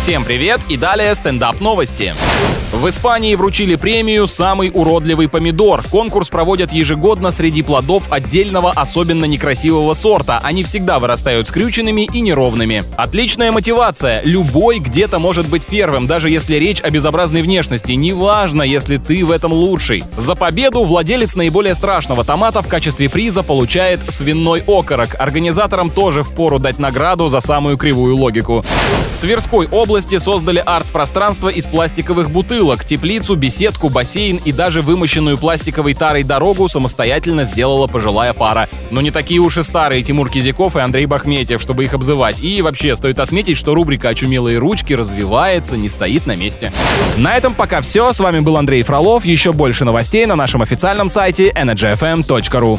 Всем привет и далее стендап новости. В Испании вручили премию «Самый уродливый помидор». Конкурс проводят ежегодно среди плодов отдельного особенно некрасивого сорта. Они всегда вырастают скрюченными и неровными. Отличная мотивация. Любой где-то может быть первым, даже если речь о безобразной внешности. Неважно, если ты в этом лучший. За победу владелец наиболее страшного томата в качестве приза получает свиной окорок. Организаторам тоже впору дать награду за самую кривую логику. В Тверской области создали арт-пространство из пластиковых бутылок. Теплицу, беседку, бассейн и даже вымощенную пластиковой тарой дорогу самостоятельно сделала пожилая пара. Но не такие уж и старые Тимур Кизяков и Андрей Бахметьев, чтобы их обзывать. И вообще стоит отметить, что рубрика «Очумелые ручки» развивается, не стоит на месте. На этом пока все. С вами был Андрей Фролов. Еще больше новостей на нашем официальном сайте energyfm.ru.